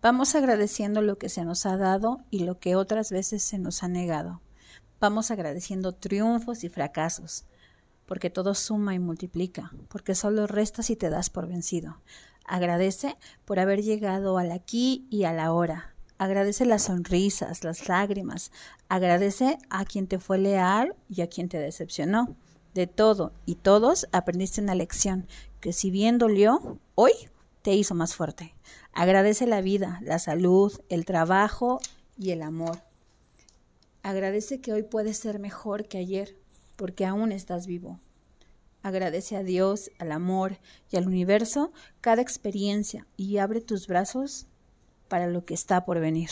Vamos agradeciendo lo que se nos ha dado y lo que otras veces se nos ha negado. Vamos agradeciendo triunfos y fracasos, porque todo suma y multiplica, porque solo restas y te das por vencido. Agradece por haber llegado al aquí y a la hora. Agradece las sonrisas, las lágrimas. Agradece a quien te fue leal y a quien te decepcionó. De todo y todos aprendiste una lección que si bien dolió, hoy te hizo más fuerte. Agradece la vida, la salud, el trabajo y el amor. Agradece que hoy puedes ser mejor que ayer, porque aún estás vivo. Agradece a Dios, al amor y al universo cada experiencia y abre tus brazos para lo que está por venir.